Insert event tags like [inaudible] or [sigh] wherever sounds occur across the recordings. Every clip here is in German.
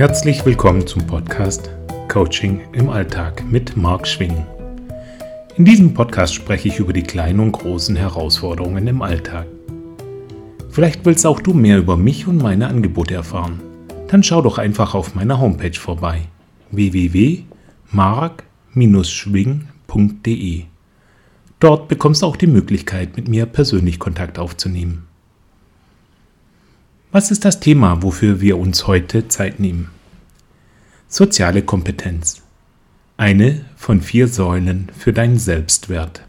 Herzlich willkommen zum Podcast Coaching im Alltag mit Marc Schwing. In diesem Podcast spreche ich über die kleinen und großen Herausforderungen im Alltag. Vielleicht willst auch du mehr über mich und meine Angebote erfahren. Dann schau doch einfach auf meiner Homepage vorbei www.mark-schwing.de. Dort bekommst du auch die Möglichkeit, mit mir persönlich Kontakt aufzunehmen. Was ist das Thema, wofür wir uns heute Zeit nehmen? Soziale Kompetenz. Eine von vier Säulen für deinen Selbstwert.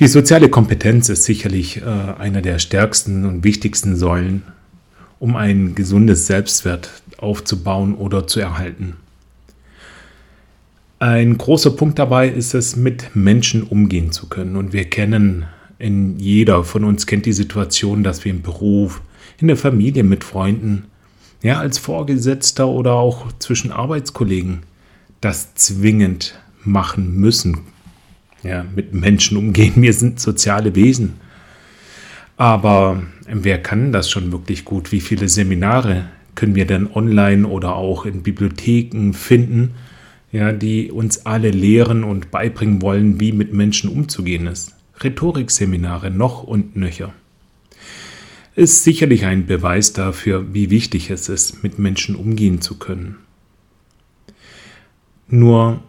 Die soziale Kompetenz ist sicherlich äh, einer der stärksten und wichtigsten Säulen, um ein gesundes Selbstwert aufzubauen oder zu erhalten. Ein großer Punkt dabei ist es, mit Menschen umgehen zu können. Und wir kennen in jeder von uns kennt die Situation, dass wir im Beruf, in der Familie, mit Freunden, ja, als Vorgesetzter oder auch zwischen Arbeitskollegen das zwingend machen müssen. Ja, mit Menschen umgehen. Wir sind soziale Wesen. Aber wer kann das schon wirklich gut? Wie viele Seminare können wir denn online oder auch in Bibliotheken finden, ja, die uns alle lehren und beibringen wollen, wie mit Menschen umzugehen ist? Rhetorikseminare noch und nöcher. Ist sicherlich ein Beweis dafür, wie wichtig es ist, mit Menschen umgehen zu können. Nur,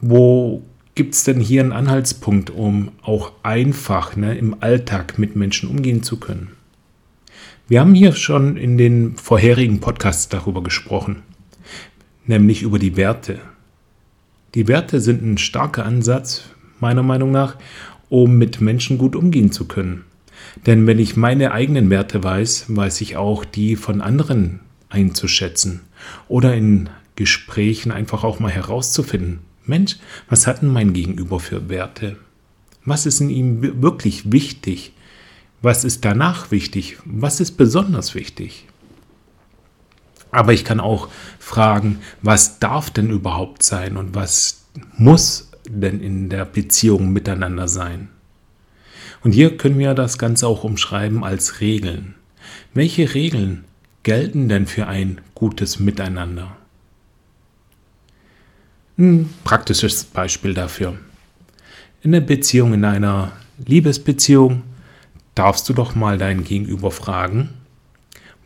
wo gibt es denn hier einen Anhaltspunkt, um auch einfach ne, im Alltag mit Menschen umgehen zu können? Wir haben hier schon in den vorherigen Podcasts darüber gesprochen, nämlich über die Werte. Die Werte sind ein starker Ansatz, meiner Meinung nach, um mit Menschen gut umgehen zu können. Denn wenn ich meine eigenen Werte weiß, weiß ich auch die von anderen einzuschätzen oder in Gesprächen einfach auch mal herauszufinden. Mensch, was hat denn mein Gegenüber für Werte? Was ist in ihm wirklich wichtig? Was ist danach wichtig? Was ist besonders wichtig? Aber ich kann auch fragen, was darf denn überhaupt sein und was muss denn in der Beziehung miteinander sein? Und hier können wir das Ganze auch umschreiben als Regeln. Welche Regeln gelten denn für ein gutes Miteinander? Ein praktisches Beispiel dafür. In der Beziehung, in einer Liebesbeziehung, darfst du doch mal deinen Gegenüber fragen,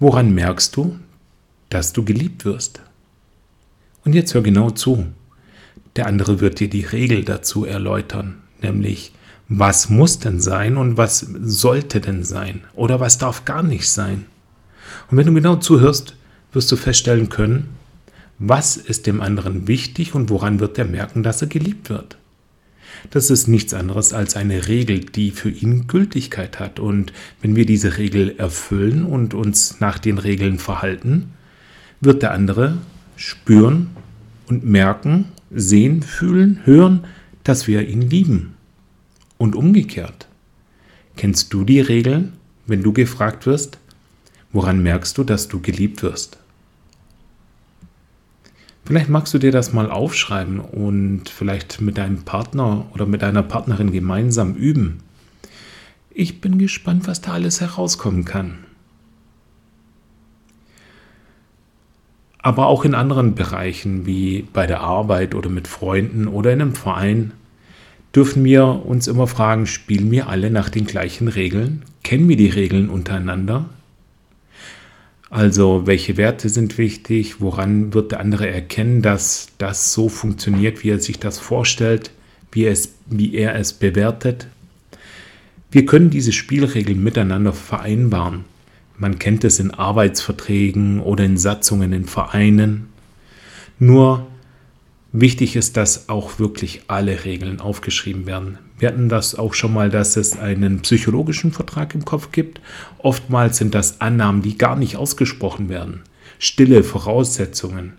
woran merkst du, dass du geliebt wirst? Und jetzt hör genau zu. Der andere wird dir die Regel dazu erläutern, nämlich was muss denn sein und was sollte denn sein oder was darf gar nicht sein. Und wenn du genau zuhörst, wirst du feststellen können, was ist dem anderen wichtig und woran wird er merken, dass er geliebt wird. Das ist nichts anderes als eine Regel, die für ihn Gültigkeit hat. Und wenn wir diese Regel erfüllen und uns nach den Regeln verhalten, wird der andere spüren und merken, sehen, fühlen, hören, dass wir ihn lieben. Und umgekehrt. Kennst du die Regeln, wenn du gefragt wirst, woran merkst du, dass du geliebt wirst? Vielleicht magst du dir das mal aufschreiben und vielleicht mit deinem Partner oder mit deiner Partnerin gemeinsam üben. Ich bin gespannt, was da alles herauskommen kann. aber auch in anderen Bereichen wie bei der Arbeit oder mit Freunden oder in einem Verein dürfen wir uns immer fragen, spielen wir alle nach den gleichen Regeln? Kennen wir die Regeln untereinander? Also welche Werte sind wichtig? Woran wird der andere erkennen, dass das so funktioniert, wie er sich das vorstellt, wie er es, wie er es bewertet? Wir können diese Spielregeln miteinander vereinbaren. Man kennt es in Arbeitsverträgen oder in Satzungen in Vereinen. Nur wichtig ist, dass auch wirklich alle Regeln aufgeschrieben werden. Wir hatten das auch schon mal, dass es einen psychologischen Vertrag im Kopf gibt. Oftmals sind das Annahmen, die gar nicht ausgesprochen werden. Stille Voraussetzungen.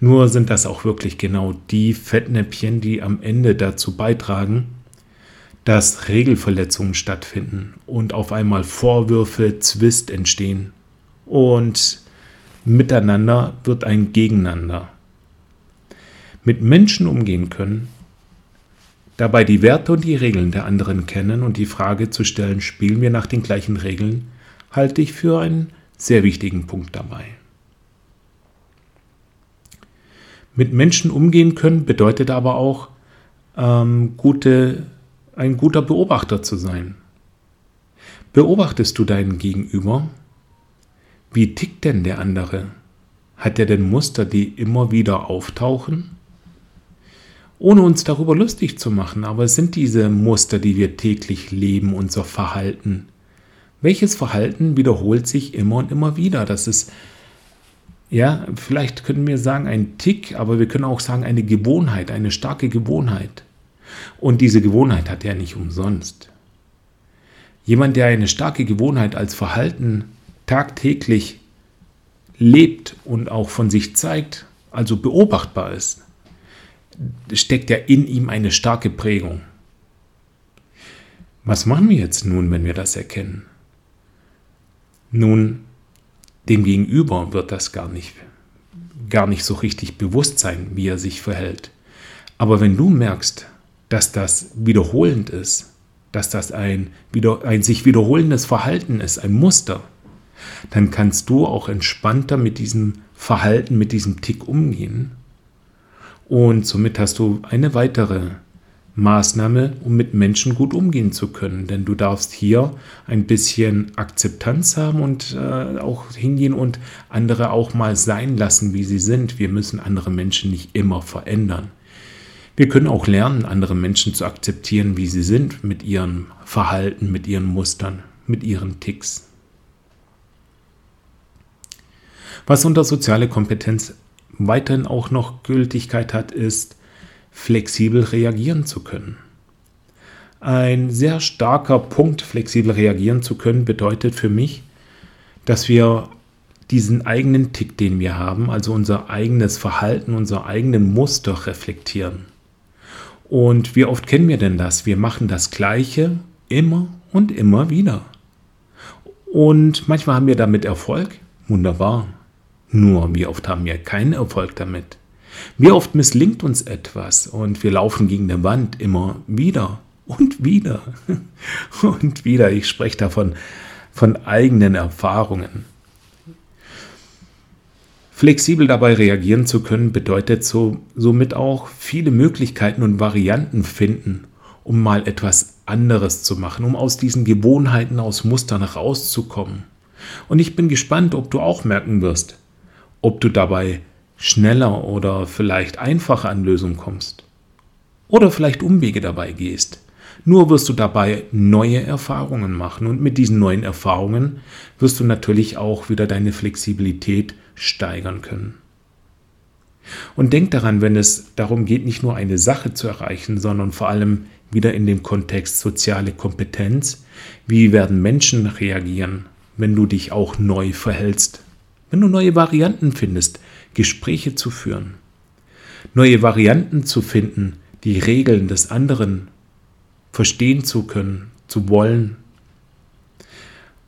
Nur sind das auch wirklich genau die Fettnäpfchen, die am Ende dazu beitragen, dass Regelverletzungen stattfinden und auf einmal Vorwürfe, Zwist entstehen und miteinander wird ein Gegeneinander. Mit Menschen umgehen können, dabei die Werte und die Regeln der anderen kennen und die Frage zu stellen, spielen wir nach den gleichen Regeln, halte ich für ein sehr wichtigen Punkt dabei. Mit Menschen umgehen können bedeutet aber auch, ähm, gute, ein guter Beobachter zu sein. Beobachtest du deinen Gegenüber? Wie tickt denn der andere? Hat er denn Muster, die immer wieder auftauchen? Ohne uns darüber lustig zu machen, aber es sind diese Muster, die wir täglich leben, unser Verhalten. Welches Verhalten wiederholt sich immer und immer wieder? Das ist, ja, vielleicht können wir sagen ein Tick, aber wir können auch sagen eine Gewohnheit, eine starke Gewohnheit. Und diese Gewohnheit hat er nicht umsonst. Jemand, der eine starke Gewohnheit als Verhalten tagtäglich lebt und auch von sich zeigt, also beobachtbar ist, steckt ja in ihm eine starke Prägung. Was machen wir jetzt nun, wenn wir das erkennen? Nun, dem Gegenüber wird das gar nicht, gar nicht so richtig bewusst sein, wie er sich verhält. Aber wenn du merkst, dass das wiederholend ist, dass das ein, wieder, ein sich wiederholendes Verhalten ist, ein Muster, dann kannst du auch entspannter mit diesem Verhalten, mit diesem Tick umgehen. Und somit hast du eine weitere Maßnahme, um mit Menschen gut umgehen zu können. Denn du darfst hier ein bisschen Akzeptanz haben und äh, auch hingehen und andere auch mal sein lassen, wie sie sind. Wir müssen andere Menschen nicht immer verändern. Wir können auch lernen, andere Menschen zu akzeptieren, wie sie sind, mit ihrem Verhalten, mit ihren Mustern, mit ihren Ticks. Was unter soziale Kompetenz weiterhin auch noch Gültigkeit hat, ist, flexibel reagieren zu können. Ein sehr starker Punkt, flexibel reagieren zu können, bedeutet für mich, dass wir diesen eigenen Tick, den wir haben, also unser eigenes Verhalten, unser eigenen Muster reflektieren. Und wie oft kennen wir denn das? Wir machen das Gleiche immer und immer wieder. Und manchmal haben wir damit Erfolg. Wunderbar. Nur, wie oft haben wir keinen Erfolg damit? Wie oft misslingt uns etwas und wir laufen gegen eine Wand immer wieder und wieder [laughs] und wieder. Ich spreche davon von eigenen Erfahrungen. Flexibel dabei reagieren zu können, bedeutet so, somit auch viele Möglichkeiten und Varianten finden, um mal etwas anderes zu machen, um aus diesen Gewohnheiten, aus Mustern rauszukommen. Und ich bin gespannt, ob du auch merken wirst, ob du dabei schneller oder vielleicht einfacher an Lösungen kommst. Oder vielleicht Umwege dabei gehst. Nur wirst du dabei neue Erfahrungen machen und mit diesen neuen Erfahrungen wirst du natürlich auch wieder deine Flexibilität steigern können. Und denk daran, wenn es darum geht, nicht nur eine Sache zu erreichen, sondern vor allem wieder in dem Kontext soziale Kompetenz, wie werden Menschen reagieren, wenn du dich auch neu verhältst wenn du neue Varianten findest, Gespräche zu führen, neue Varianten zu finden, die Regeln des anderen verstehen zu können, zu wollen.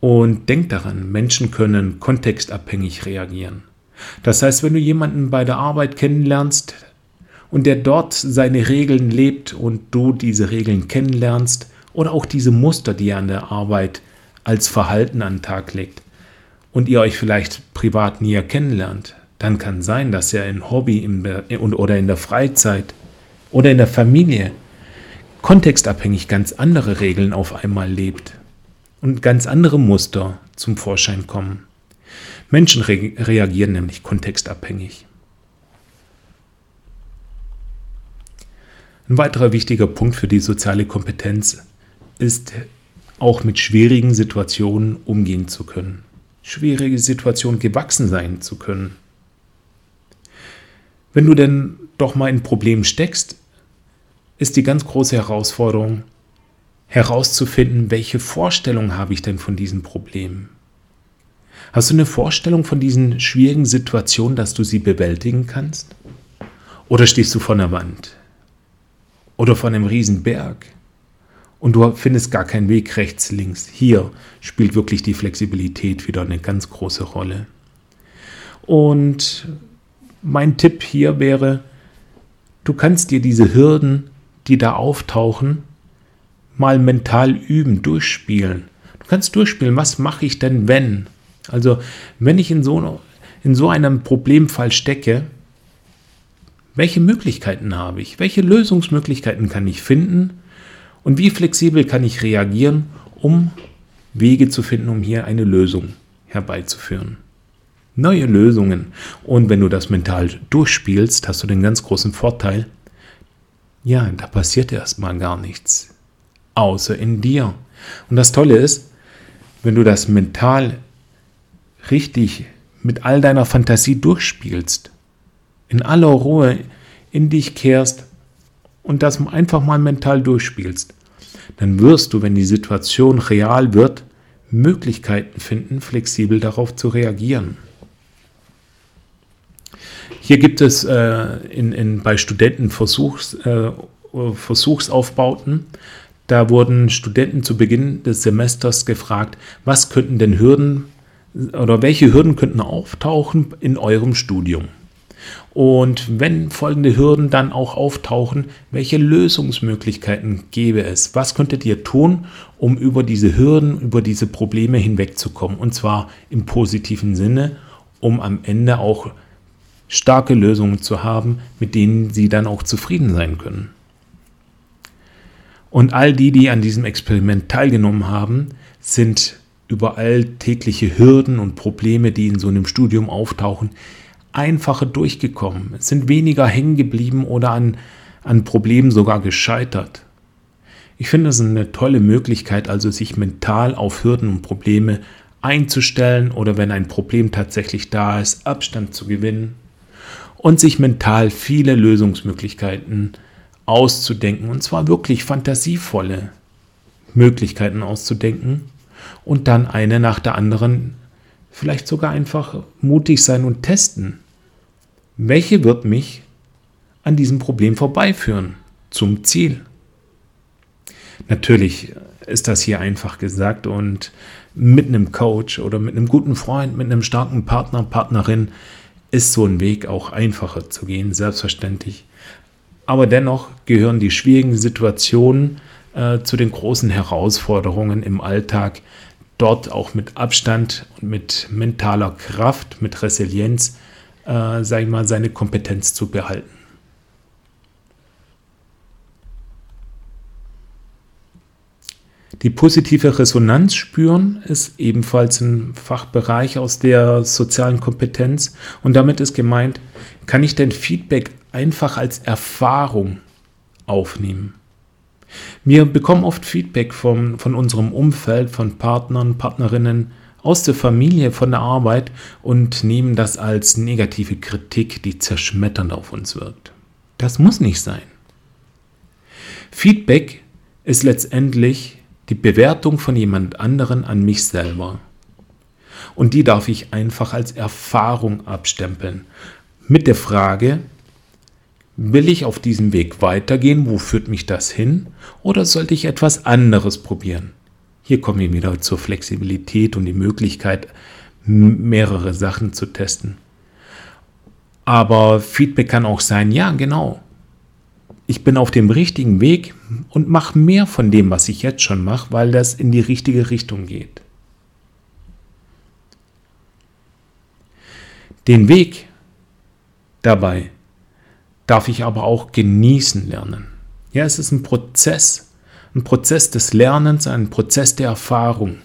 Und denk daran, Menschen können kontextabhängig reagieren. Das heißt, wenn du jemanden bei der Arbeit kennenlernst und der dort seine Regeln lebt und du diese Regeln kennenlernst oder auch diese Muster, die er an der Arbeit als Verhalten an den Tag legt, und ihr euch vielleicht privat näher kennenlernt, dann kann sein, dass er in Hobby in oder in der Freizeit oder in der Familie kontextabhängig ganz andere Regeln auf einmal lebt und ganz andere Muster zum Vorschein kommen. Menschen re reagieren nämlich kontextabhängig. Ein weiterer wichtiger Punkt für die soziale Kompetenz ist auch mit schwierigen Situationen umgehen zu können schwierige Situation gewachsen sein zu können. Wenn du denn doch mal in Problemen steckst, ist die ganz große Herausforderung herauszufinden, welche Vorstellung habe ich denn von diesem Problem? Hast du eine Vorstellung von diesen schwierigen Situationen, dass du sie bewältigen kannst? Oder stehst du vor einer Wand? Oder vor einem Riesenberg? Und du findest gar keinen Weg rechts, links. Hier spielt wirklich die Flexibilität wieder eine ganz große Rolle. Und mein Tipp hier wäre, du kannst dir diese Hürden, die da auftauchen, mal mental üben, durchspielen. Du kannst durchspielen, was mache ich denn, wenn? Also wenn ich in so, in so einem Problemfall stecke, welche Möglichkeiten habe ich? Welche Lösungsmöglichkeiten kann ich finden? Und wie flexibel kann ich reagieren, um Wege zu finden, um hier eine Lösung herbeizuführen? Neue Lösungen. Und wenn du das mental durchspielst, hast du den ganz großen Vorteil, ja, da passiert erstmal gar nichts. Außer in dir. Und das Tolle ist, wenn du das mental richtig mit all deiner Fantasie durchspielst, in aller Ruhe in dich kehrst und das einfach mal mental durchspielst, dann wirst du, wenn die Situation real wird, Möglichkeiten finden, flexibel darauf zu reagieren. Hier gibt es äh, in, in, bei Studenten Versuchs, äh, Versuchsaufbauten. Da wurden Studenten zu Beginn des Semesters gefragt, was könnten denn Hürden oder welche Hürden könnten auftauchen in eurem Studium? Und wenn folgende Hürden dann auch auftauchen, welche Lösungsmöglichkeiten gäbe es? Was könntet ihr tun, um über diese Hürden, über diese Probleme hinwegzukommen? Und zwar im positiven Sinne, um am Ende auch starke Lösungen zu haben, mit denen sie dann auch zufrieden sein können. Und all die, die an diesem Experiment teilgenommen haben, sind über alltägliche Hürden und Probleme, die in so einem Studium auftauchen, einfacher durchgekommen, sind weniger hängen geblieben oder an, an Problemen sogar gescheitert. Ich finde es eine tolle Möglichkeit, also sich mental auf Hürden und Probleme einzustellen oder wenn ein Problem tatsächlich da ist, Abstand zu gewinnen und sich mental viele Lösungsmöglichkeiten auszudenken und zwar wirklich fantasievolle Möglichkeiten auszudenken und dann eine nach der anderen vielleicht sogar einfach mutig sein und testen. Welche wird mich an diesem Problem vorbeiführen zum Ziel? Natürlich ist das hier einfach gesagt und mit einem Coach oder mit einem guten Freund, mit einem starken Partner, Partnerin ist so ein Weg auch einfacher zu gehen, selbstverständlich. Aber dennoch gehören die schwierigen Situationen äh, zu den großen Herausforderungen im Alltag, dort auch mit Abstand und mit mentaler Kraft, mit Resilienz, äh, sage ich mal, seine Kompetenz zu behalten. Die positive Resonanz spüren ist ebenfalls ein Fachbereich aus der sozialen Kompetenz und damit ist gemeint, kann ich denn Feedback einfach als Erfahrung aufnehmen? Wir bekommen oft Feedback vom, von unserem Umfeld, von Partnern, Partnerinnen, aus der Familie, von der Arbeit und nehmen das als negative Kritik, die zerschmetternd auf uns wirkt. Das muss nicht sein. Feedback ist letztendlich die Bewertung von jemand anderen an mich selber. Und die darf ich einfach als Erfahrung abstempeln. Mit der Frage, Will ich auf diesem Weg weitergehen? Wo führt mich das hin? Oder sollte ich etwas anderes probieren? Hier kommen wir wieder zur Flexibilität und die Möglichkeit, mehrere Sachen zu testen. Aber Feedback kann auch sein, ja, genau. Ich bin auf dem richtigen Weg und mache mehr von dem, was ich jetzt schon mache, weil das in die richtige Richtung geht. Den Weg dabei darf ich aber auch genießen lernen. Ja, es ist ein Prozess, ein Prozess des Lernens, ein Prozess der Erfahrung.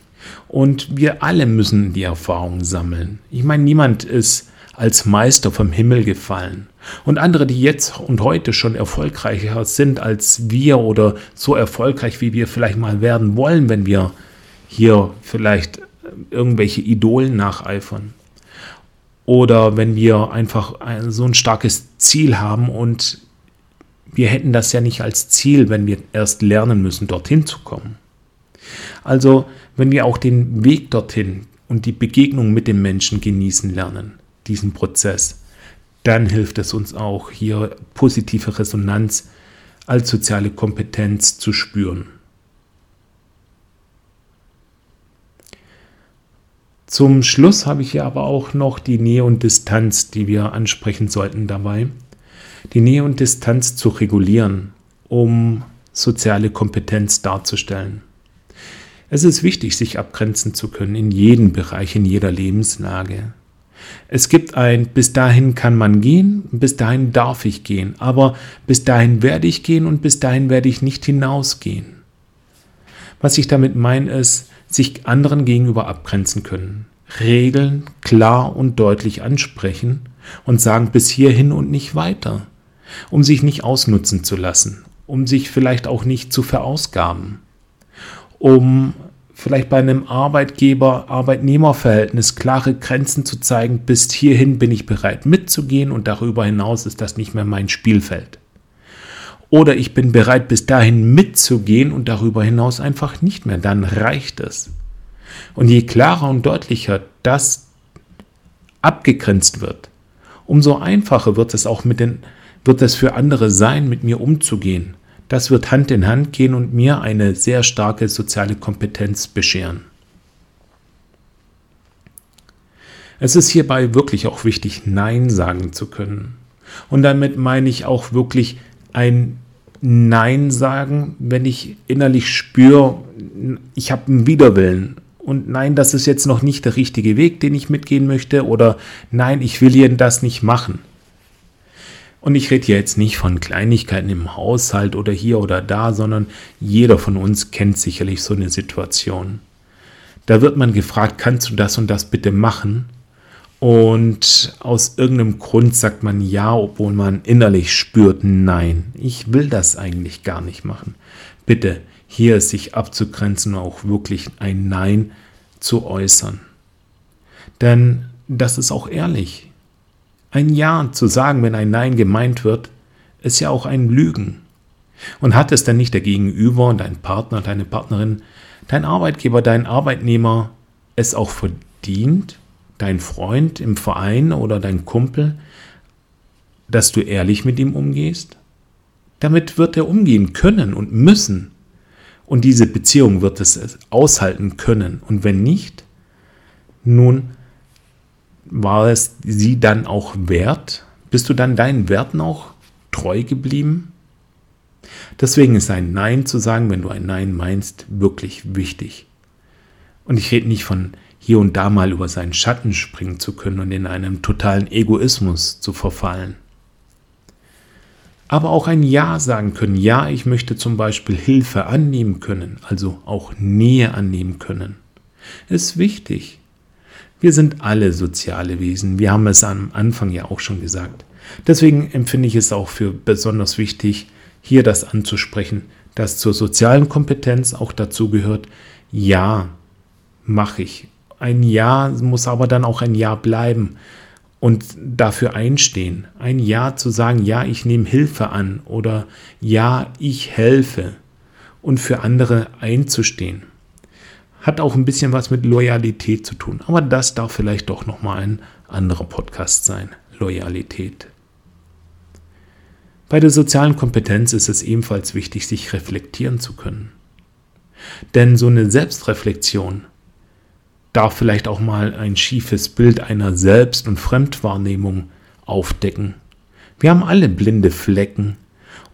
Und wir alle müssen die Erfahrung sammeln. Ich meine, niemand ist als Meister vom Himmel gefallen. Und andere, die jetzt und heute schon erfolgreicher sind als wir oder so erfolgreich, wie wir vielleicht mal werden wollen, wenn wir hier vielleicht irgendwelche Idolen nacheifern oder wenn wir einfach ein, so ein starkes Ziel haben und wir hätten das ja nicht als Ziel, wenn wir erst lernen müssen, dorthin zu kommen. Also, wenn wir auch den Weg dorthin und die Begegnung mit dem Menschen genießen lernen, diesen Prozess, dann hilft es uns auch, hier positive Resonanz als soziale Kompetenz zu spüren. Zum Schluss habe ich hier aber auch noch die Nähe und Distanz, die wir ansprechen sollten dabei. Die Nähe und Distanz zu regulieren, um soziale Kompetenz darzustellen. Es ist wichtig, sich abgrenzen zu können in jedem Bereich, in jeder Lebenslage. Es gibt ein, bis dahin kann man gehen, bis dahin darf ich gehen, aber bis dahin werde ich gehen und bis dahin werde ich nicht hinausgehen. Was ich damit meine, ist, sich anderen gegenüber abgrenzen können. Regeln klar und deutlich ansprechen und sagen bis hierhin und nicht weiter, um sich nicht ausnutzen zu lassen, um sich vielleicht auch nicht zu verausgaben, um vielleicht bei einem Arbeitgeber-Arbeitnehmer-Verhältnis klare Grenzen zu zeigen, bis hierhin bin ich bereit mitzugehen und darüber hinaus ist das nicht mehr mein Spielfeld. Oder ich bin bereit, bis dahin mitzugehen und darüber hinaus einfach nicht mehr. Dann reicht es. Und je klarer und deutlicher das abgegrenzt wird, umso einfacher wird es auch mit den, wird es für andere sein, mit mir umzugehen. Das wird Hand in Hand gehen und mir eine sehr starke soziale Kompetenz bescheren. Es ist hierbei wirklich auch wichtig, Nein sagen zu können. Und damit meine ich auch wirklich ein Nein sagen, wenn ich innerlich spüre, ich habe einen Widerwillen. Und nein, das ist jetzt noch nicht der richtige Weg, den ich mitgehen möchte. Oder nein, ich will hier das nicht machen. Und ich rede hier jetzt nicht von Kleinigkeiten im Haushalt oder hier oder da, sondern jeder von uns kennt sicherlich so eine Situation. Da wird man gefragt, kannst du das und das bitte machen? Und aus irgendeinem Grund sagt man ja, obwohl man innerlich spürt, nein, ich will das eigentlich gar nicht machen. Bitte, hier sich abzugrenzen und auch wirklich ein Nein zu äußern. Denn das ist auch ehrlich. Ein Ja zu sagen, wenn ein Nein gemeint wird, ist ja auch ein Lügen. Und hat es denn nicht der Gegenüber, dein Partner, deine Partnerin, dein Arbeitgeber, dein Arbeitnehmer es auch verdient, dein Freund im Verein oder dein Kumpel, dass du ehrlich mit ihm umgehst? Damit wird er umgehen können und müssen. Und diese Beziehung wird es aushalten können. Und wenn nicht, nun war es sie dann auch wert? Bist du dann deinen Werten auch treu geblieben? Deswegen ist ein Nein zu sagen, wenn du ein Nein meinst, wirklich wichtig. Und ich rede nicht von hier und da mal über seinen Schatten springen zu können und in einem totalen Egoismus zu verfallen. Aber auch ein Ja sagen können. Ja, ich möchte zum Beispiel Hilfe annehmen können, also auch Nähe annehmen können. Ist wichtig. Wir sind alle soziale Wesen. Wir haben es am Anfang ja auch schon gesagt. Deswegen empfinde ich es auch für besonders wichtig, hier das anzusprechen, dass zur sozialen Kompetenz auch dazu gehört, ja, mache ich ein Ja muss aber dann auch ein Ja bleiben und dafür einstehen. Ein Ja zu sagen, ja, ich nehme Hilfe an oder ja, ich helfe und für andere einzustehen. Hat auch ein bisschen was mit Loyalität zu tun, aber das darf vielleicht doch nochmal ein anderer Podcast sein. Loyalität. Bei der sozialen Kompetenz ist es ebenfalls wichtig, sich reflektieren zu können. Denn so eine Selbstreflexion darf vielleicht auch mal ein schiefes Bild einer Selbst- und Fremdwahrnehmung aufdecken. Wir haben alle blinde Flecken.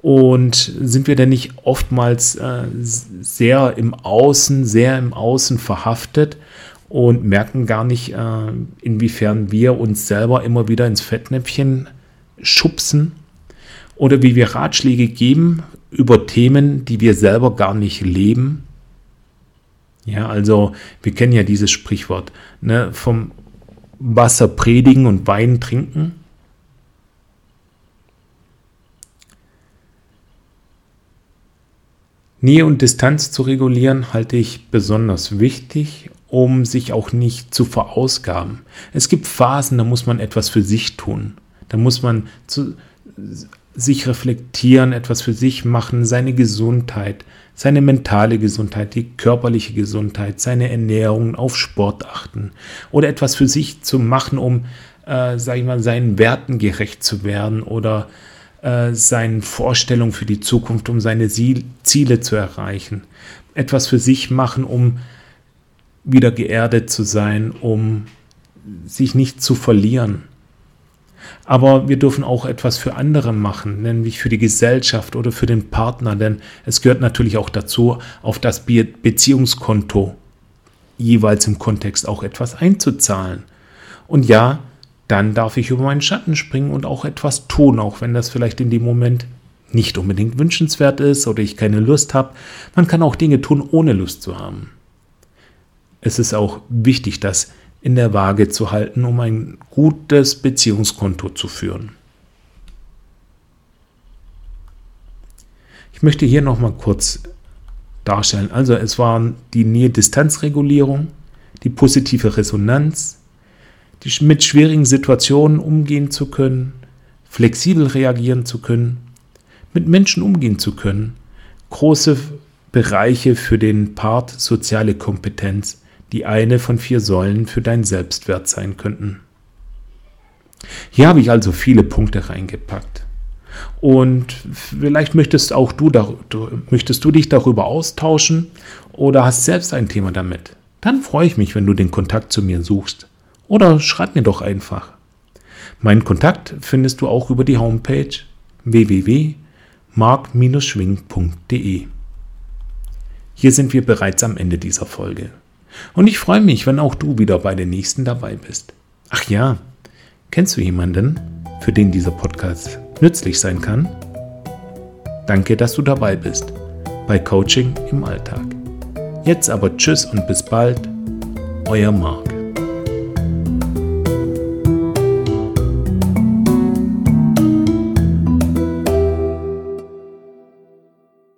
Und sind wir denn nicht oftmals äh, sehr im Außen, sehr im Außen verhaftet und merken gar nicht, äh, inwiefern wir uns selber immer wieder ins Fettnäpfchen schubsen oder wie wir Ratschläge geben über Themen, die wir selber gar nicht leben ja, also wir kennen ja dieses Sprichwort, ne, vom Wasser predigen und Wein trinken. Nähe und Distanz zu regulieren halte ich besonders wichtig, um sich auch nicht zu verausgaben. Es gibt Phasen, da muss man etwas für sich tun. Da muss man zu, sich reflektieren, etwas für sich machen, seine Gesundheit, seine mentale Gesundheit, die körperliche Gesundheit, seine Ernährung, auf Sport achten oder etwas für sich zu machen, um, äh, sage ich mal, seinen Werten gerecht zu werden oder äh, seinen Vorstellungen für die Zukunft, um seine Ziele zu erreichen. Etwas für sich machen, um wieder geerdet zu sein, um sich nicht zu verlieren. Aber wir dürfen auch etwas für andere machen, nämlich für die Gesellschaft oder für den Partner, denn es gehört natürlich auch dazu, auf das Beziehungskonto jeweils im Kontext auch etwas einzuzahlen. Und ja, dann darf ich über meinen Schatten springen und auch etwas tun, auch wenn das vielleicht in dem Moment nicht unbedingt wünschenswert ist oder ich keine Lust habe. Man kann auch Dinge tun, ohne Lust zu haben. Es ist auch wichtig, das in der Waage zu halten, um ein gutes Beziehungskonto zu führen. Ich möchte hier noch mal kurz darstellen. Also es waren die Nähe-Distanz-Regulierung, die positive Resonanz, mit schwierigen Situationen umgehen zu können, flexibel reagieren zu können, mit Menschen umgehen zu können, große Bereiche für den Part soziale Kompetenz, die eine von vier Säulen für dein Selbstwert sein könnten. Hier habe ich also viele Punkte reingepackt. Und vielleicht möchtest auch du, möchtest du dich darüber austauschen oder hast selbst ein Thema damit. Dann freue ich mich, wenn du den Kontakt zu mir suchst. Oder schreib mir doch einfach. Meinen Kontakt findest du auch über die Homepage www.mark-schwing.de. Hier sind wir bereits am Ende dieser Folge. Und ich freue mich, wenn auch du wieder bei den nächsten dabei bist. Ach ja, kennst du jemanden, für den dieser Podcast nützlich sein kann? Danke, dass du dabei bist bei Coaching im Alltag. Jetzt aber Tschüss und bis bald, euer Marc.